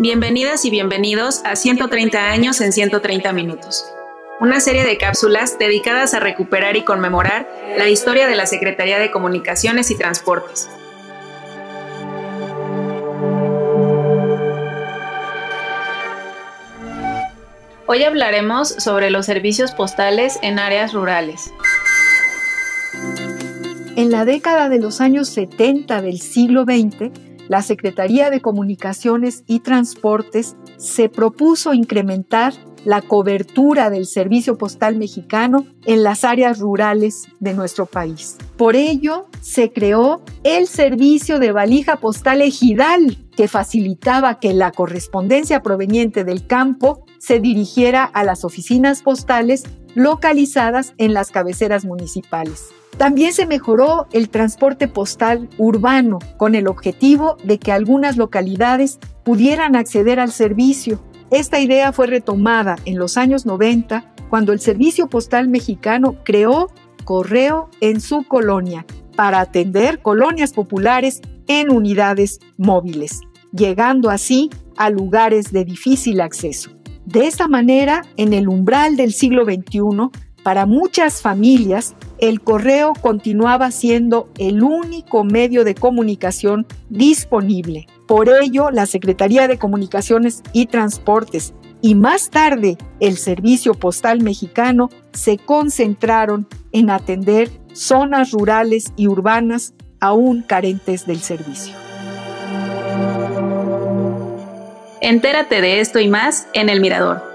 Bienvenidas y bienvenidos a 130 años en 130 minutos, una serie de cápsulas dedicadas a recuperar y conmemorar la historia de la Secretaría de Comunicaciones y Transportes. Hoy hablaremos sobre los servicios postales en áreas rurales. En la década de los años 70 del siglo XX, la Secretaría de Comunicaciones y Transportes se propuso incrementar la cobertura del servicio postal mexicano en las áreas rurales de nuestro país. Por ello, se creó el servicio de valija postal ejidal, que facilitaba que la correspondencia proveniente del campo se dirigiera a las oficinas postales localizadas en las cabeceras municipales. También se mejoró el transporte postal urbano con el objetivo de que algunas localidades pudieran acceder al servicio. Esta idea fue retomada en los años 90 cuando el Servicio Postal Mexicano creó correo en su colonia para atender colonias populares en unidades móviles, llegando así a lugares de difícil acceso. De esta manera, en el umbral del siglo XXI, para muchas familias, el correo continuaba siendo el único medio de comunicación disponible. Por ello, la Secretaría de Comunicaciones y Transportes y más tarde el Servicio Postal Mexicano se concentraron en atender zonas rurales y urbanas aún carentes del servicio. Entérate de esto y más en El Mirador